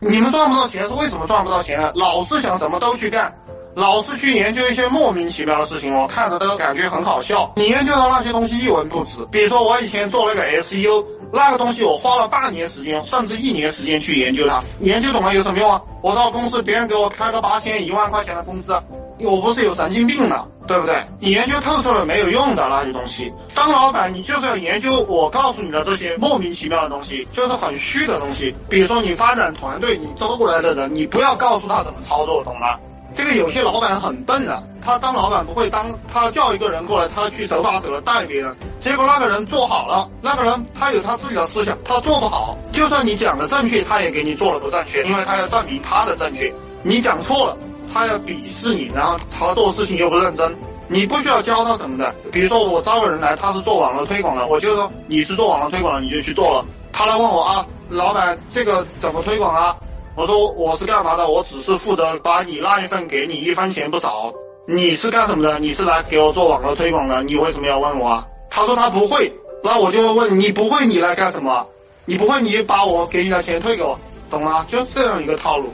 你们赚不到钱是为什么赚不到钱呢？老是想什么都去干，老是去研究一些莫名其妙的事情，我看着都感觉很好笑。你研究的那些东西一文不值。比如说我以前做那个 SEO，那个东西我花了半年时间，甚至一年时间去研究它，研究懂了有什么用啊？我到公司，别人给我开个八千、一万块钱的工资。我不是有神经病的，对不对？你研究透彻了没有用的那些东西。当老板，你就是要研究我告诉你的这些莫名其妙的东西，就是很虚的东西。比如说你发展团队，你招过来的人，你不要告诉他怎么操作，懂吗？这个有些老板很笨的，他当老板不会当，他叫一个人过来，他去手把手的带别人，结果那个人做好了，那个人他有他自己的思想，他做不好，就算你讲的正确，他也给你做了不正确，因为他要证明他的正确，你讲错了。他要鄙视你，然后他做事情又不认真，你不需要教他什么的。比如说我招个人来，他是做网络推广的，我就说你是做网络推广的，你就去做了。他来问我啊，老板这个怎么推广啊？我说我是干嘛的？我只是负责把你那一份给你，一分钱不少。你是干什么的？你是来给我做网络推广的，你为什么要问我啊？他说他不会，那我就问你不会，你来干什么？你不会，你把我给你的钱退给我，懂吗？就是这样一个套路。